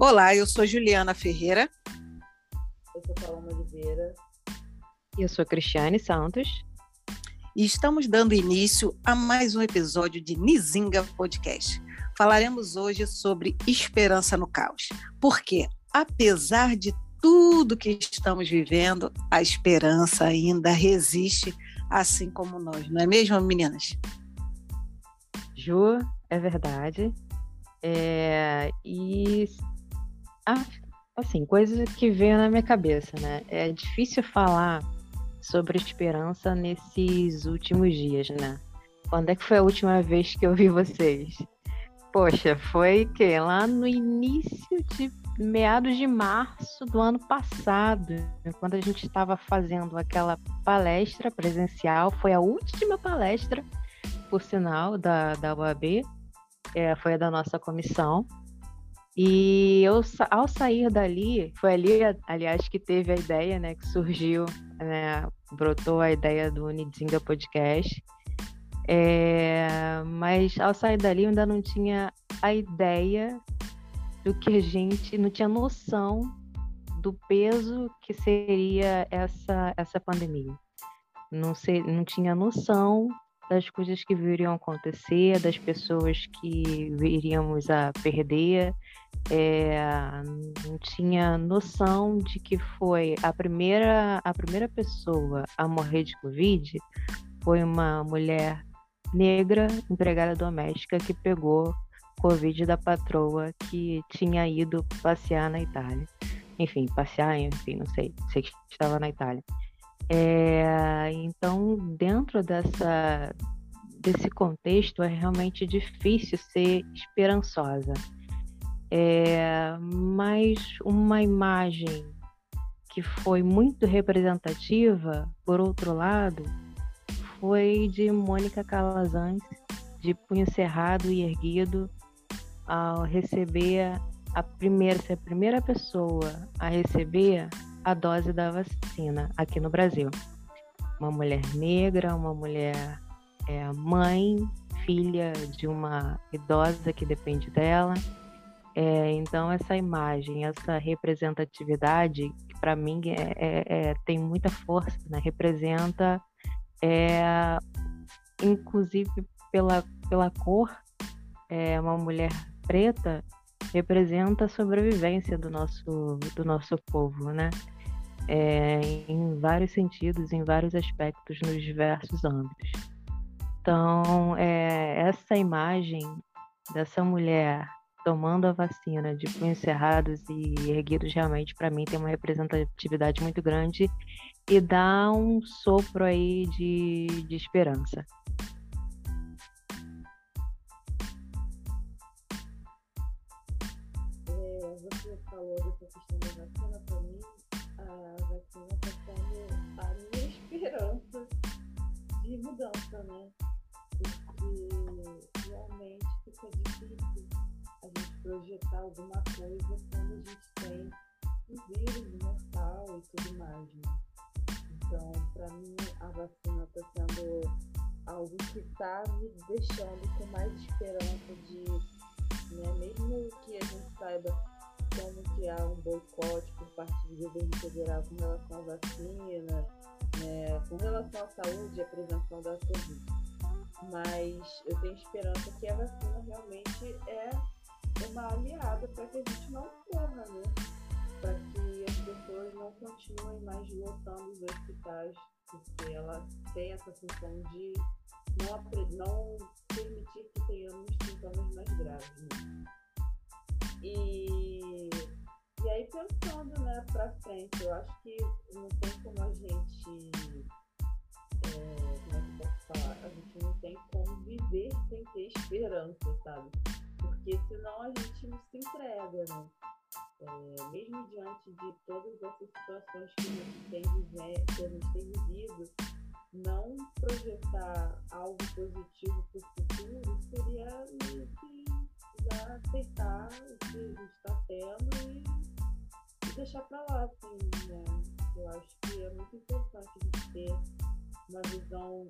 Olá, eu sou Juliana Ferreira. Eu sou Paloma Oliveira. E eu sou Cristiane Santos. E estamos dando início a mais um episódio de Nizinga Podcast. Falaremos hoje sobre esperança no caos. Porque, apesar de tudo que estamos vivendo, a esperança ainda resiste, assim como nós, não é mesmo, meninas? Ju, é verdade. É, e assim, coisas que veio na minha cabeça, né? É difícil falar sobre esperança nesses últimos dias, né? Quando é que foi a última vez que eu vi vocês? Poxa, foi que lá no início de meados de março do ano passado, quando a gente estava fazendo aquela palestra presencial, foi a última palestra, por sinal, da, da UAB, é, foi a da nossa comissão. E eu, ao sair dali, foi ali, aliás, que teve a ideia, né, que surgiu, né, brotou a ideia do Unizinga Podcast. É, mas ao sair dali, eu ainda não tinha a ideia do que a gente não tinha noção do peso que seria essa, essa pandemia. Não, sei, não tinha noção das coisas que viriam acontecer, das pessoas que viríamos a perder. É, não tinha noção de que foi a primeira, a primeira pessoa a morrer de Covid foi uma mulher negra, empregada doméstica, que pegou Covid da patroa que tinha ido passear na Itália. Enfim, passear, enfim, não sei, sei que estava na Itália. É, então, dentro dessa, desse contexto, é realmente difícil ser esperançosa. É, mas uma imagem que foi muito representativa, por outro lado, foi de Mônica Calazans, de punho cerrado e erguido, ao receber a primeira, ser a primeira pessoa a receber a dose da vacina aqui no Brasil. Uma mulher negra, uma mulher é, mãe, filha de uma idosa que depende dela. É, então, essa imagem, essa representatividade, que para mim é, é, é, tem muita força, né? representa, é, inclusive pela, pela cor, uma mulher preta representa a sobrevivência do nosso, do nosso povo, né? É, em vários sentidos, em vários aspectos, nos diversos âmbitos. Então, é, essa imagem dessa mulher tomando a vacina de punhos cerrados e erguidos, realmente, para mim, tem uma representatividade muito grande e dá um sopro aí de, de esperança. Mudança, né? Porque realmente fica difícil a gente projetar alguma coisa quando a gente tem o vírus mortal e tudo mais, né? Então, para mim, a vacina está sendo algo que está me deixando com mais esperança de, né, mesmo que a gente saiba como que há um boicote por parte do governo federal com relação à vacina, né, com relação à saúde e à prevenção da Covid. Mas eu tenho esperança que a vacina realmente é uma aliada para que a gente não corra, né? Para que as pessoas não continuem mais lotando os hospitais, porque ela tem essa função de não, não permitir que tenhamos sintomas mais graves. Né? E e aí pensando, né, pra frente, eu acho que não tem como a gente. É, como é que eu posso falar? A gente não tem como viver sem ter esperança, sabe? Porque senão a gente não se entrega, né? É, mesmo diante de todas essas situações que a gente tem, que a gente tem vivido, não projetar algo positivo para o futuro seria meio que já aceitar o que a gente está tendo deixar para lá, assim, né? Eu acho que é muito importante a gente ter uma visão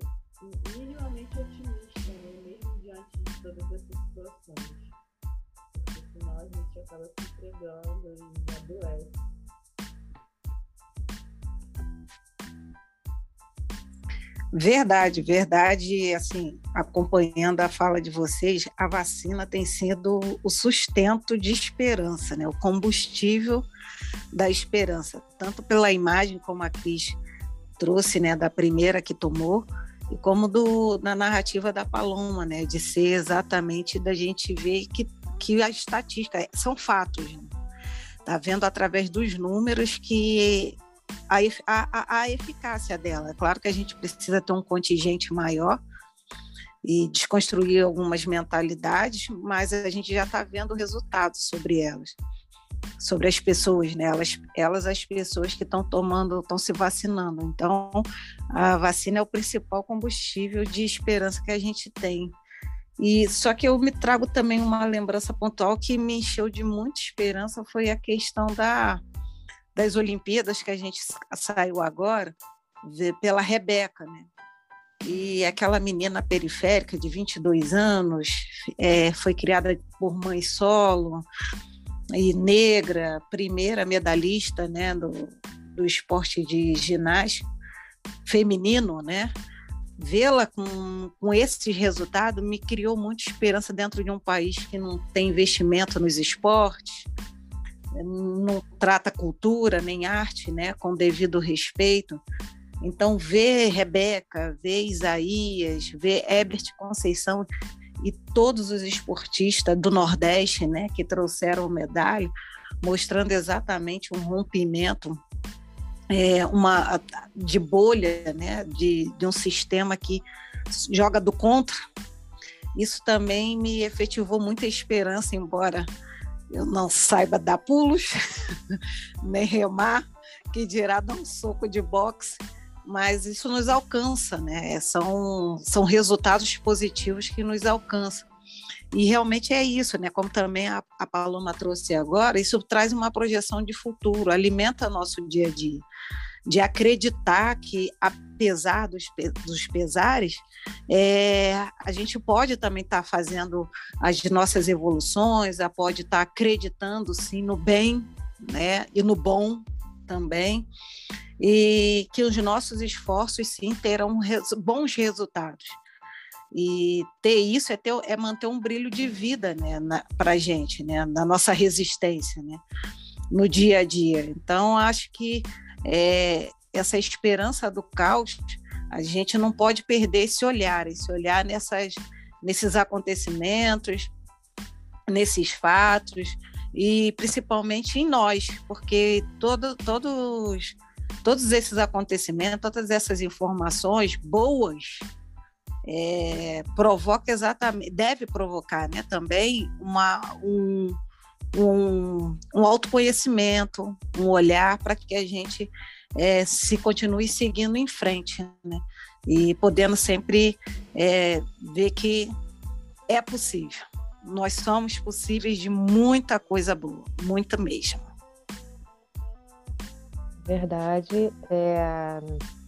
minimamente otimista, né? Mesmo diante de todas essas situações. Porque senão a gente acaba se entregando e adoece. Verdade, verdade. Assim, acompanhando a fala de vocês, a vacina tem sido o sustento de esperança, né? O combustível da esperança, tanto pela imagem como a Cris trouxe, né, da primeira que tomou, e como do, da narrativa da Paloma, né, de ser exatamente da gente ver que, que a estatística são fatos. Né? Tá vendo através dos números que a, a, a eficácia dela. É claro que a gente precisa ter um contingente maior e desconstruir algumas mentalidades, mas a gente já está vendo resultados sobre elas, sobre as pessoas, né? Elas, elas as pessoas que estão tomando, estão se vacinando. Então, a vacina é o principal combustível de esperança que a gente tem. E só que eu me trago também uma lembrança pontual que me encheu de muita esperança foi a questão da das Olimpíadas que a gente saiu agora, pela Rebeca, né? E aquela menina periférica de 22 anos, é, foi criada por mãe solo e negra, primeira medalhista né, do, do esporte de ginástica feminino, né? Vê-la com, com esses resultados me criou muita esperança dentro de um país que não tem investimento nos esportes, não trata cultura nem arte né, com devido respeito. Então, ver Rebeca, ver Isaías, ver Herbert Conceição e todos os esportistas do Nordeste né, que trouxeram medalha, mostrando exatamente um rompimento é, uma, de bolha, né, de, de um sistema que joga do contra. Isso também me efetivou muita esperança, embora eu não saiba dar pulos, nem remar, que dirá dar um soco de boxe, mas isso nos alcança, né? São, são resultados positivos que nos alcançam. E realmente é isso, né? Como também a, a Paloma trouxe agora, isso traz uma projeção de futuro, alimenta nosso dia a dia de acreditar que, apesar dos, dos pesares, é, a gente pode também estar tá fazendo as nossas evoluções, pode estar tá acreditando sim no bem né, e no bom também, e que os nossos esforços sim terão res, bons resultados. E ter isso é, ter, é manter um brilho de vida né, para a gente, né, na nossa resistência, né, no dia a dia. Então, acho que é, essa esperança do caos, a gente não pode perder esse olhar, esse olhar nessas, nesses acontecimentos, nesses fatos e principalmente em nós, porque todo, todos, todos esses acontecimentos, todas essas informações boas é, provoca exatamente, deve provocar né, também uma, um, um, um autoconhecimento, um olhar para que a gente é, se continue seguindo em frente, né? E podendo sempre é, ver que é possível. Nós somos possíveis de muita coisa boa, muita mesmo. Verdade. É,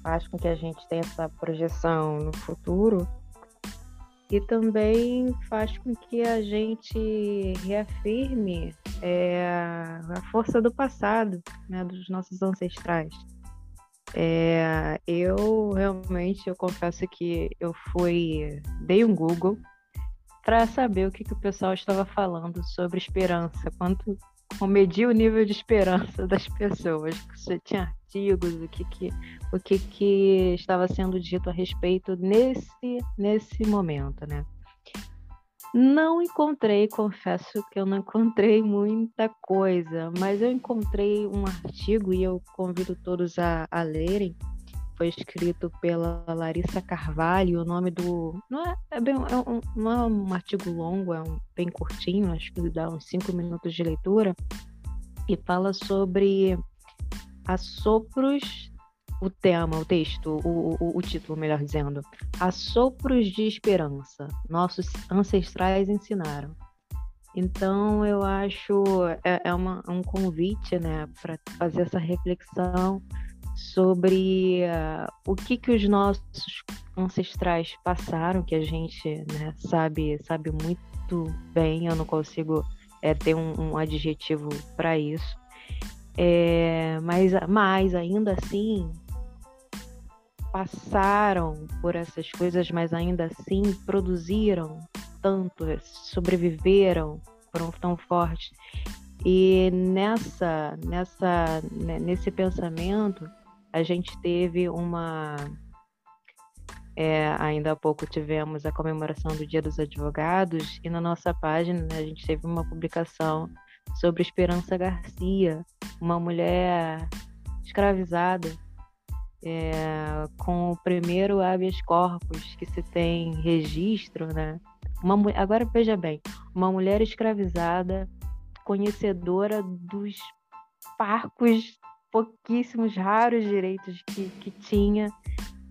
acho que a gente tem essa projeção no futuro e também faz com que a gente reafirme é, a força do passado, né, dos nossos ancestrais. É, eu realmente, eu confesso que eu fui, dei um Google para saber o que, que o pessoal estava falando sobre esperança, quanto medir o nível de esperança das pessoas. Você tinha artigos, o que, que, o que, que estava sendo dito a respeito nesse, nesse momento, né? Não encontrei, confesso que eu não encontrei muita coisa, mas eu encontrei um artigo e eu convido todos a, a lerem. Foi escrito pela Larissa Carvalho. O nome do. Não é, é bem, é um, não é um artigo longo, é um, bem curtinho, acho que dá uns cinco minutos de leitura. E fala sobre assopros o tema, o texto, o, o, o, título, melhor dizendo. Assopros de esperança. Nossos ancestrais ensinaram. Então, eu acho é, é uma, um convite, né, para fazer essa reflexão sobre uh, o que que os nossos ancestrais passaram, que a gente né, sabe sabe muito bem. Eu não consigo é, ter um, um adjetivo para isso. É, mas, mas ainda assim passaram por essas coisas, mas ainda assim produziram tanto, sobreviveram, foram tão fortes. E nessa, nessa, né, nesse pensamento, a gente teve uma. É, ainda há pouco tivemos a comemoração do Dia dos Advogados, e na nossa página né, a gente teve uma publicação sobre Esperança Garcia, uma mulher escravizada, é, com o primeiro habeas corpus que se tem registro, né? Uma, agora veja bem, uma mulher escravizada, conhecedora dos parcos, pouquíssimos, raros direitos que, que tinha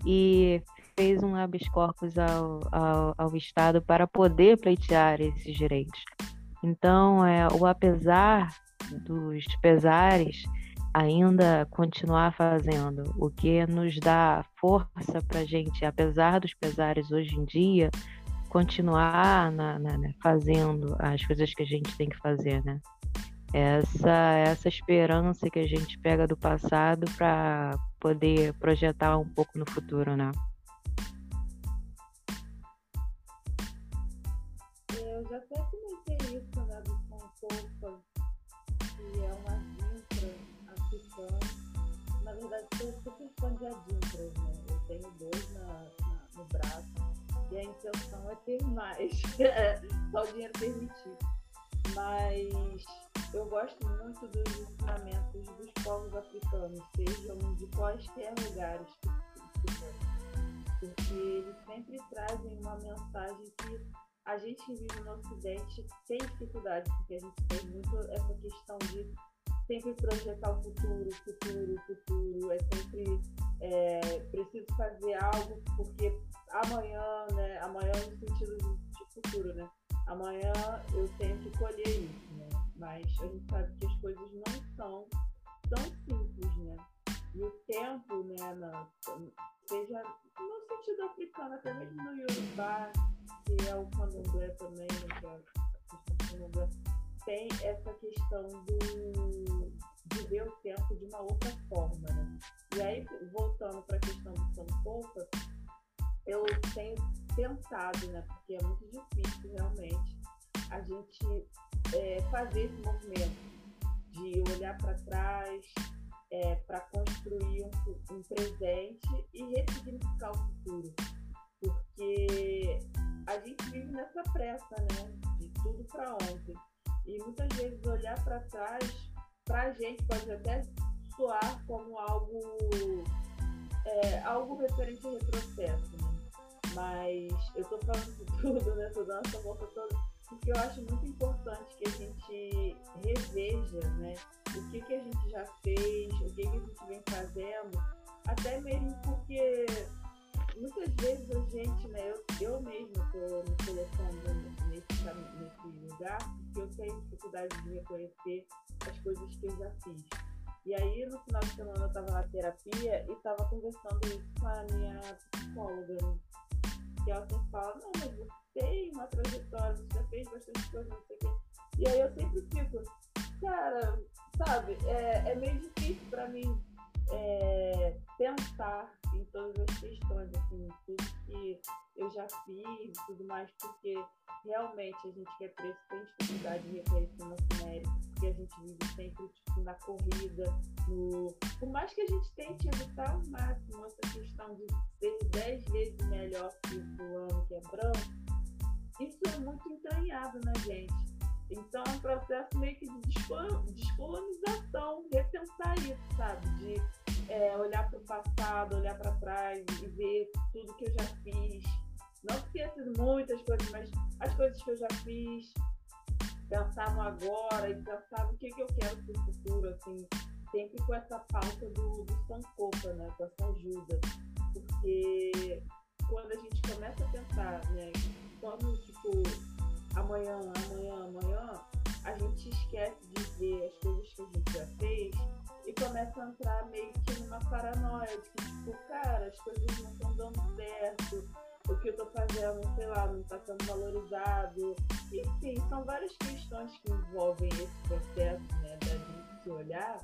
e fez um habeas corpus ao, ao, ao Estado para poder pleitear esses direitos. Então, é, o apesar dos pesares, ainda continuar fazendo, o que nos dá força para a gente, apesar dos pesares hoje em dia, continuar na, na, né, fazendo as coisas que a gente tem que fazer, né? Essa, essa esperança que a gente pega do passado para poder projetar um pouco no futuro, né? Eu já até comentei isso, né, do Sankofa, que é uma dintra africana. Na verdade, sou super fã de adintras, né? Eu tenho dois na, na no braço e a intenção é ter mais, só o dinheiro permitir. Mas eu gosto muito dos ensinamentos dos povos africanos, sejam de quaisquer lugares que porque eles sempre trazem uma mensagem que a gente que vive no Ocidente tem dificuldade, porque a gente tem muito essa questão de sempre projetar o futuro, futuro, futuro, é sempre é, preciso fazer algo porque amanhã, né? Amanhã no sentido de futuro, né? Amanhã eu tenho que colher isso, né? Mas a gente sabe que as coisas não são tão simples, né? E o tempo, né, na, seja no sentido africano, até mesmo no Yorubá, que é o candomblé também, né, que é a candomblé, tem essa questão do de ver o tempo de uma outra forma, né? E aí, voltando para a questão do Sankofa, eu tenho pensado, né? Porque é muito difícil realmente a gente é, fazer esse movimento de olhar para trás é, para construir um, um, presente e ressignificar o futuro. Porque a gente vive nessa pressa, né? De tudo para ontem. E muitas vezes olhar para trás, para a gente pode até soar como algo, é, algo referente ao retrocesso. Né? Mas eu tô falando de tudo, né? Tô dando essa volta toda, porque eu acho muito importante que a gente reveja, né? O que, que a gente já fez, o que, que a gente vem fazendo, até mesmo porque muitas vezes a gente, né? Eu, eu mesma tô me colocando nesse, nesse lugar, porque eu tenho dificuldade de reconhecer as coisas que eu já fiz. E aí, no final de semana, eu estava na terapia e estava conversando isso com a minha psicóloga, né? Que ela sempre fala, não, mas você tem uma trajetória, você já fez bastante coisa, não sei o quê. E aí eu sempre fico, cara, sabe, é, é meio difícil para mim é, pensar em todas as questões, assim, tudo que eu já fiz e tudo mais, porque realmente a gente que é tem dificuldade de reconhecer nosso mérito, porque a gente vive sempre tipo, na corrida, no... por mais que a gente tente evitar ao máximo essa questão de ser dez vezes melhor que o fulano que é branco, isso é muito entranhado na gente. Então é um processo meio que de descolonização, repensar isso, sabe? De é, olhar para o passado, olhar para trás e ver tudo que eu já fiz. Não esqueça muitas coisas, mas as coisas que eu já fiz, pensar no agora e pensar no que, que eu quero para o futuro, assim, sempre com essa pauta do, do Sankofa, né? Com essa ajuda. Porque quando a gente começa a pensar, né? Quando, tipo, amanhã, amanhã, amanhã, a gente esquece de ver as coisas que a gente já fez e começa a entrar meio que numa paranoia de que, tipo, cara, as coisas não estão dando certo, eu que eu estou fazendo, sei lá, não está sendo valorizado. Enfim, são várias questões que envolvem esse processo, né, da gente se olhar,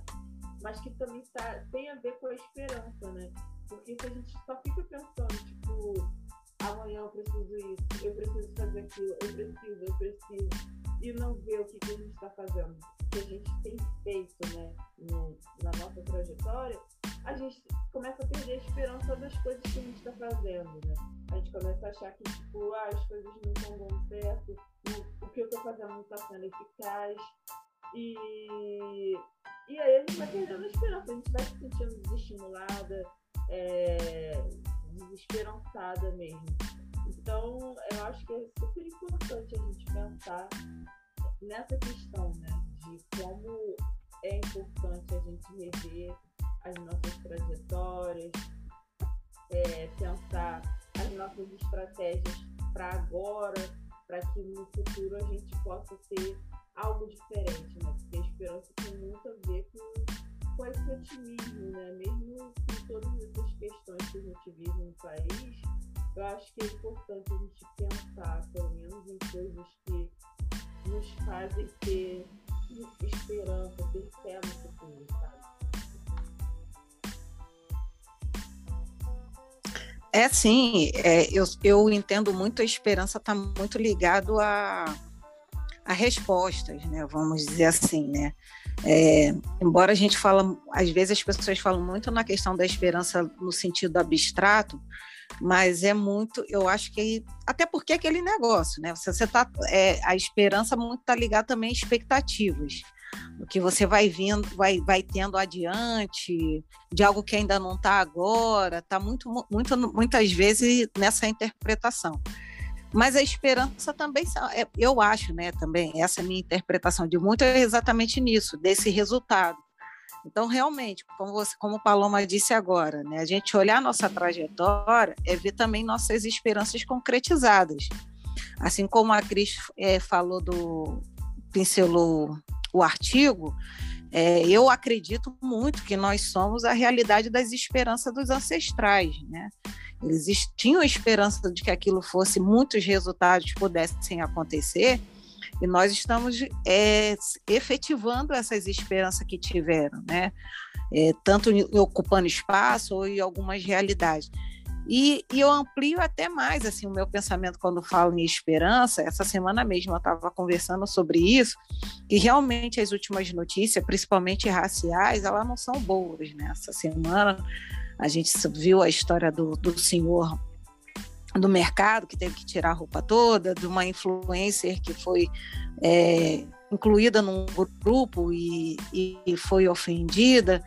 mas que também tá, tem a ver com a esperança, né? Porque se a gente só fica pensando, tipo, amanhã eu preciso isso, eu preciso fazer aquilo, eu preciso, eu preciso, e não ver o que, que a gente está fazendo, o que a gente tem feito, né, no, na nossa trajetória, a gente começa a perder a esperança das coisas que a gente está fazendo, né? A gente começa a achar que, tipo, ah, as coisas não estão dando certo, o que eu estou fazendo não está sendo eficaz. E, e aí a gente vai perdendo a esperança, a gente vai se sentindo desestimulada, é, desesperançada mesmo. Então, eu acho que é super importante a gente pensar nessa questão, né? De como é importante a gente rever as nossas trajetórias, é, pensar as nossas estratégias para agora, para que no futuro a gente possa ter algo diferente, né? Porque a esperança tem muito a ver com, com esse otimismo, né? Mesmo com todas essas questões que a gente vive no país, eu acho que é importante a gente pensar, pelo menos, em coisas que nos fazem ter esperança, ter fé no futuro, sabe? É sim, é, eu, eu entendo muito a esperança está muito ligado a, a respostas, né? Vamos dizer assim, né? É, embora a gente fala, às vezes as pessoas falam muito na questão da esperança no sentido abstrato, mas é muito, eu acho que até porque é aquele negócio, né? Você, você tá, é, a esperança muito está ligada também a expectativas do que você vai vindo, vai, vai tendo adiante, de algo que ainda não está agora, está muito, muito, muitas vezes nessa interpretação. Mas a esperança também, é, eu acho, né, também, essa minha interpretação de muito é exatamente nisso, desse resultado. Então, realmente, como, você, como Paloma disse agora, né, a gente olhar nossa trajetória é ver também nossas esperanças concretizadas. Assim como a Cris é, falou do, pincelou o artigo, é, eu acredito muito que nós somos a realidade das esperanças dos ancestrais, né? Eles tinham esperança de que aquilo fosse, muitos resultados pudessem acontecer, e nós estamos é, efetivando essas esperanças que tiveram, né? É, tanto ocupando espaço ou em algumas realidades. E, e, eu amplio até mais assim o meu pensamento quando falo em esperança. Essa semana mesmo eu estava conversando sobre isso, e realmente as últimas notícias, principalmente raciais, elas não são boas. Né? Essa semana a gente viu a história do, do senhor do mercado que teve que tirar a roupa toda, de uma influencer que foi é, incluída num grupo e, e foi ofendida.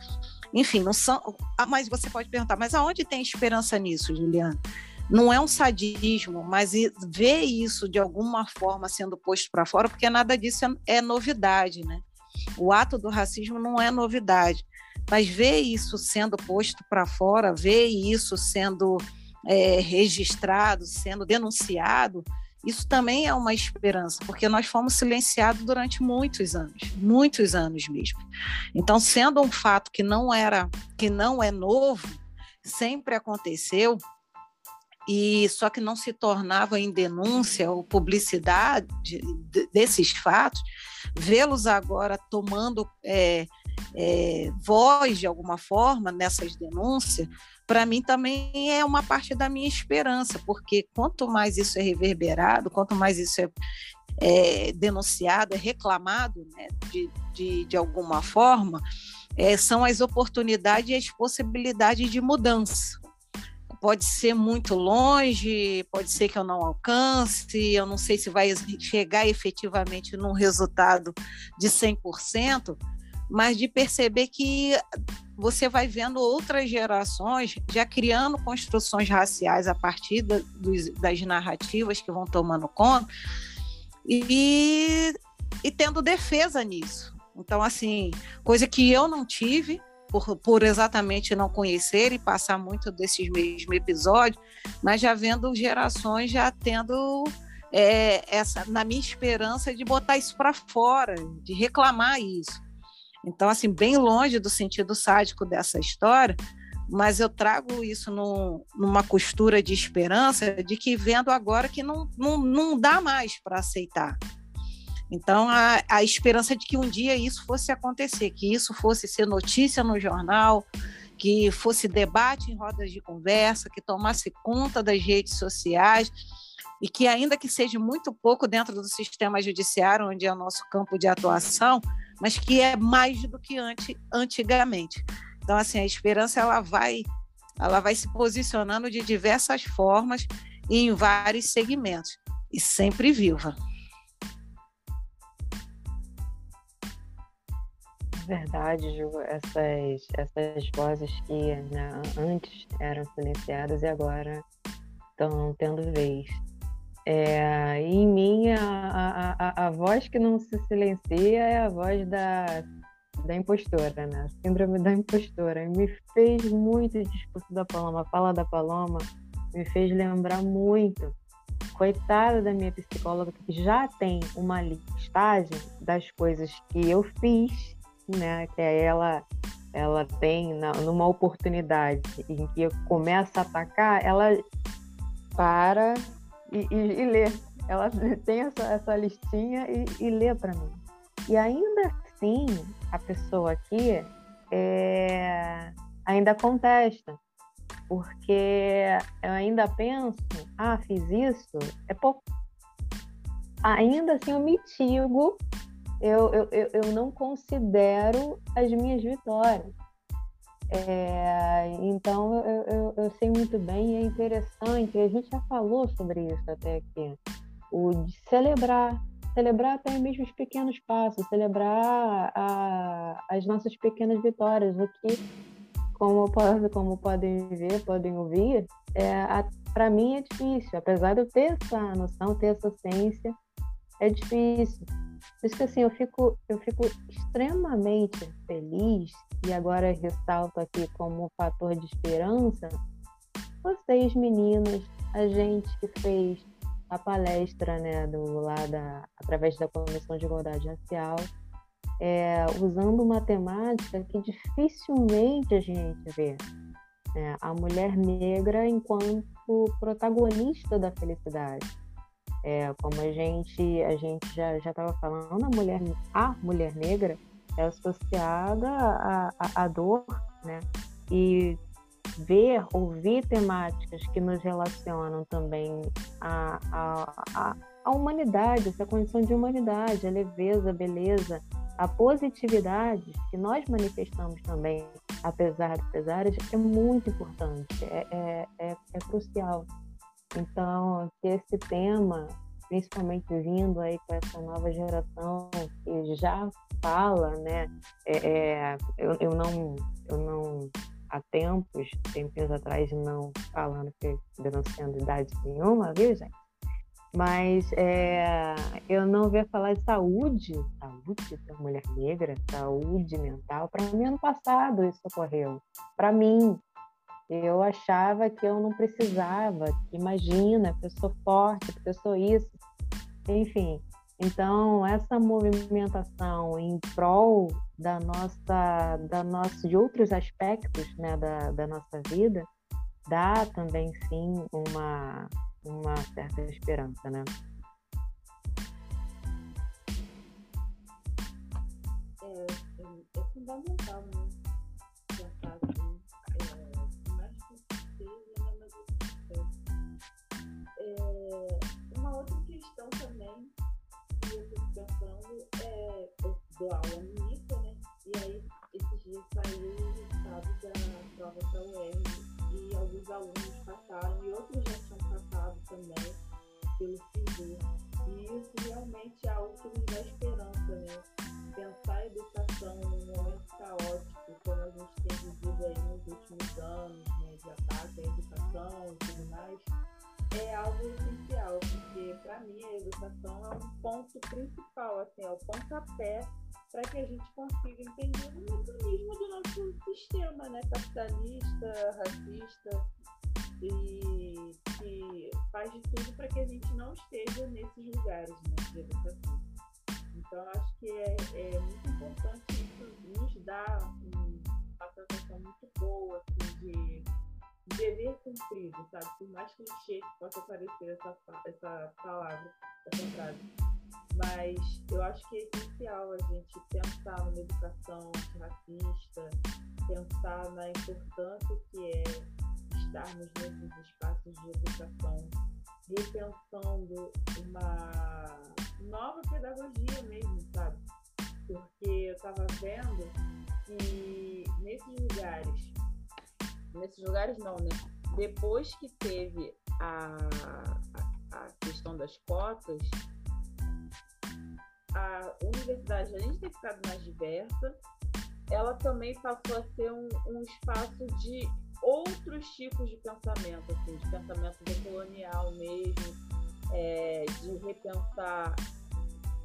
Enfim, não são. Ah, mas você pode perguntar, mas aonde tem esperança nisso, Juliana? Não é um sadismo, mas ver isso de alguma forma sendo posto para fora, porque nada disso é, é novidade, né? O ato do racismo não é novidade, mas ver isso sendo posto para fora, ver isso sendo é, registrado, sendo denunciado, isso também é uma esperança, porque nós fomos silenciados durante muitos anos, muitos anos mesmo. Então, sendo um fato que não era, que não é novo, sempre aconteceu, e só que não se tornava em denúncia ou publicidade desses fatos, vê-los agora tomando é, é, voz de alguma forma nessas denúncias, para mim também é uma parte da minha esperança, porque quanto mais isso é reverberado, quanto mais isso é, é denunciado, é reclamado né, de, de, de alguma forma, é, são as oportunidades e as possibilidades de mudança. Pode ser muito longe, pode ser que eu não alcance, eu não sei se vai chegar efetivamente num resultado de 100%, mas de perceber que você vai vendo outras gerações já criando construções raciais a partir da, dos, das narrativas que vão tomando conta e, e tendo defesa nisso. Então, assim, coisa que eu não tive, por, por, exatamente não conhecer e passar muito desses mesmos episódios, mas já vendo gerações já tendo é, essa, na minha esperança de botar isso para fora, de reclamar isso. Então, assim, bem longe do sentido sádico dessa história, mas eu trago isso no, numa costura de esperança de que vendo agora que não, não, não dá mais para aceitar. Então, a, a esperança de que um dia isso fosse acontecer, que isso fosse ser notícia no jornal, que fosse debate em rodas de conversa, que tomasse conta das redes sociais e que, ainda que seja muito pouco dentro do sistema judiciário, onde é o nosso campo de atuação, mas que é mais do que antigamente. Então, assim, a esperança ela vai, ela vai se posicionando de diversas formas e em vários segmentos, e sempre viva. verdade, Ju, essas, essas vozes que né, antes eram silenciadas e agora estão tendo vez. É, em mim, a, a, a, voz que não se silencia é a voz da, da impostora, né? Síndrome da impostora. Me fez muito o discurso da Paloma, a fala da Paloma, me fez lembrar muito. Coitada da minha psicóloga, que já tem uma listagem das coisas que eu fiz né? Que ela ela tem na, numa oportunidade em que começa a atacar, ela para e, e, e lê. Ela tem essa, essa listinha e, e lê para mim. E ainda assim, a pessoa aqui é, ainda contesta, porque eu ainda penso, ah, fiz isso, é pouco. Ainda assim, eu mitigo eu, eu, eu não considero as minhas vitórias. É, então eu, eu, eu, sei muito bem é interessante, a gente já falou sobre isso até aqui, o de celebrar, celebrar até mesmo os pequenos passos, celebrar a, as nossas pequenas vitórias, o que, como, como podem ver, podem ouvir, é, para mim é difícil, apesar de eu ter essa noção, ter essa ciência, é difícil. Por isso que assim, eu fico, eu fico extremamente feliz, e agora ressalto aqui como fator de esperança, vocês meninas, a gente que fez a palestra né, do, lá da, através da Comissão de Igualdade Racial, é, usando uma temática que dificilmente a gente vê. Né, a mulher negra enquanto protagonista da felicidade. É, como a gente, a gente já estava falando, a mulher, a mulher negra é associada à, dor, né? E ver, ouvir temáticas que nos relacionam também à, à, à humanidade, essa condição de humanidade, a leveza, a beleza, a positividade que nós manifestamos também, apesar dos pesares, é muito importante, é, é, é, é crucial. Então, que esse tema, principalmente vindo aí com essa nova geração que já fala, né? É, é, eu, eu, não, eu não há tempos, tempos atrás, não falando que denunciando idade nenhuma, viu, gente? Mas é, eu não via falar de saúde, saúde da mulher negra, saúde mental. Para mim, ano passado isso ocorreu. Para mim, eu achava que eu não precisava. Imagina, que eu sou forte, que eu sou isso. Enfim, então essa movimentação em prol da nossa, da nossa, de outros aspectos, né, da, da nossa vida, dá também sim uma uma certa esperança, né? É, é, é fundamental, né? Dou aula no ITA, né? E aí, esses dias saiu o resultado da prova da UERJ e alguns alunos passaram e outros já tinham passado também pelo SISU. E isso realmente é algo que nos dá esperança, né? Pensar a educação num momento caótico, como a gente tem vivido aí nos últimos anos, né? De ataque à educação e mais, é algo essencial, porque para mim a educação é um ponto principal, assim, é o pontapé para que a gente consiga entender o mecanismo do nosso sistema né, capitalista, racista, e que faz de tudo para que a gente não esteja nesses lugares né, de educação. Então, acho que é, é muito importante isso nos dar uma sensação muito boa assim, de dever cumprido, sabe? Por mais clichê que possa parecer essa, essa palavra, essa frase. Mas eu acho que é essencial a gente pensar numa educação racista, pensar na importância que é estarmos nesses espaços de educação, repensando uma nova pedagogia mesmo, sabe? Porque eu estava vendo que nesses lugares, nesses lugares não, né? Depois que teve a, a, a questão das cotas, a universidade, além de ter ficado mais diversa, ela também passou a ser um, um espaço de outros tipos de pensamento, assim, de pensamento decolonial mesmo, é, de repensar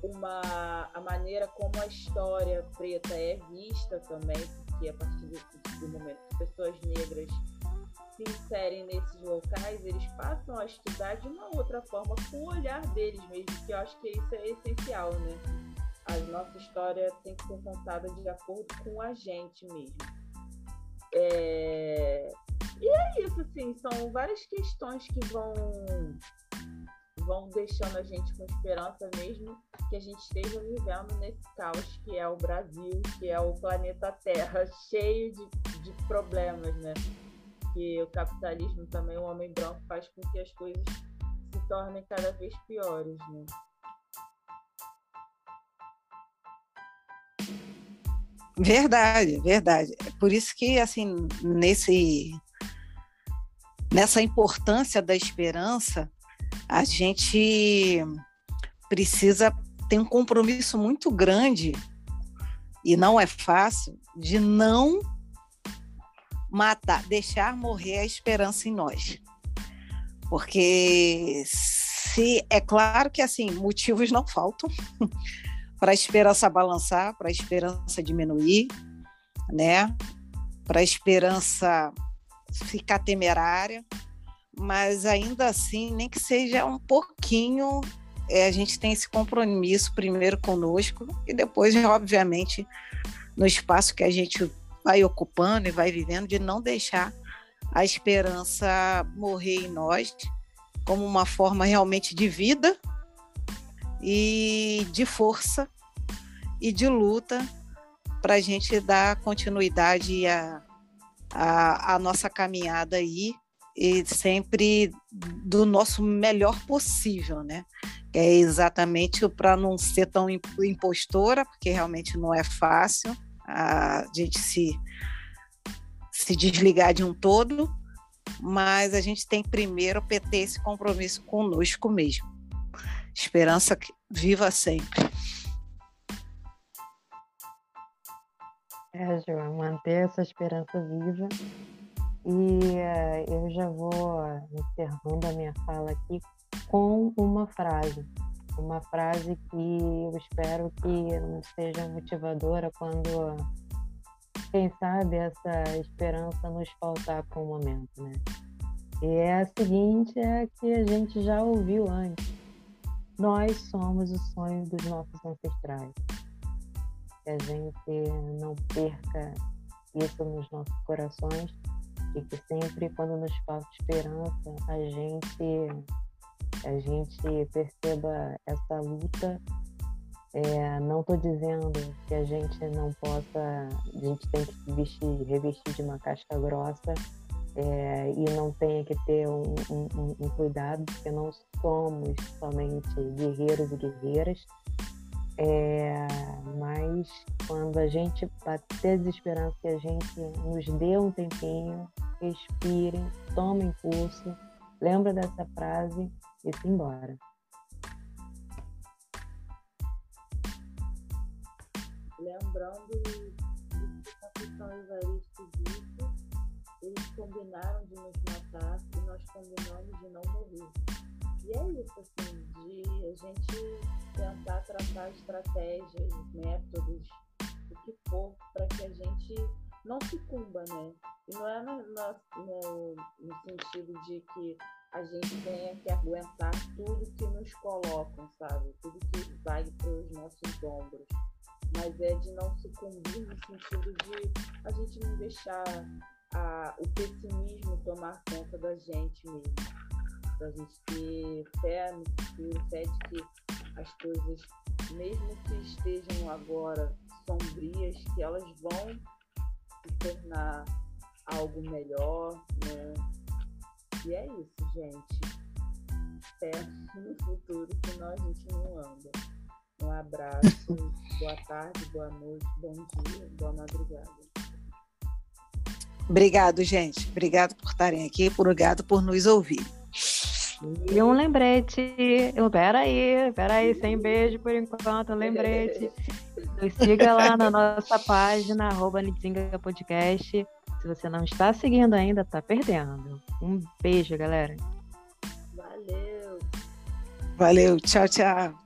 uma, a maneira como a história preta é vista também, porque a partir do, do momento que pessoas negras se inserem nesses locais, eles passam a estudar de uma outra forma, com o olhar deles mesmo, que eu acho que isso é essencial, né? A nossa história tem que ser contada de acordo com a gente mesmo. É... E é isso, assim, são várias questões que vão vão deixando a gente com esperança mesmo que a gente esteja vivendo nesse caos que é o Brasil, que é o planeta Terra, cheio de, de problemas, né? Que o capitalismo também, o homem branco, faz com que as coisas se tornem cada vez piores, né? Verdade, verdade. É por isso que, assim, nesse, nessa importância da esperança, a gente precisa ter um compromisso muito grande, e não é fácil, de não matar, deixar morrer a esperança em nós. Porque se é claro que assim, motivos não faltam para a esperança balançar, para a esperança diminuir, né? Para a esperança ficar temerária, mas ainda assim, nem que seja um pouquinho, é, a gente tem esse compromisso primeiro conosco e depois, obviamente, no espaço que a gente vai ocupando e vai vivendo, de não deixar a esperança morrer em nós como uma forma realmente de vida e de força e de luta para a gente dar continuidade à, à, à nossa caminhada aí e sempre do nosso melhor possível, né? É exatamente para não ser tão impostora, porque realmente não é fácil a gente se, se desligar de um todo, mas a gente tem primeiro que ter esse compromisso conosco mesmo. Esperança viva sempre. É, João, manter essa esperança viva e uh, eu já vou encerrando a minha fala aqui com uma frase. Uma frase que eu espero que seja motivadora quando, quem sabe, essa esperança nos faltar por um momento, né? E é a seguinte, é que a gente já ouviu antes. Nós somos o sonho dos nossos ancestrais. Que a gente não perca isso nos nossos corações e que sempre quando nos falta esperança a gente a gente perceba essa luta. É, não estou dizendo que a gente não possa a gente tem que vestir revestir de uma casca grossa é, e não tenha que ter um, um, um cuidado porque não somos somente guerreiros e guerreiras. É, mas quando a gente bater desesperança que a gente nos dê um tempinho, respirem, tomem pulso, lembra dessa frase e se embora. Lembrando a Capitão Evaristo disse, eles combinaram de nos matar e nós combinamos de não morrer. E é isso, assim, de a gente tentar traçar estratégias, métodos, o que for, para que a gente não sucumba, né? E não é no, no, no, sentido de que a gente tenha que aguentar tudo que nos colocam, sabe? Tudo que vai para os nossos ombros. Mas é de não sucumbir no sentido de a gente não deixar a, o pessimismo tomar conta da gente mesmo. Pra gente ter fé no futuro, fé de que as coisas, mesmo que estejam agora sombrias, que elas vão tornar algo melhor, né? E é isso, gente. Fé no futuro, senão a gente não anda. Um abraço, boa tarde, boa noite, bom dia, boa madrugada. Obrigado, gente. Obrigado por estarem aqui, obrigado por nos ouvir. E um lembrete. Peraí, peraí, sem beijo por enquanto, um lembrete. Nos siga lá na nossa página, arroba Podcast. Se você não está seguindo ainda, está perdendo. Um beijo, galera. Valeu. Valeu, tchau, tchau.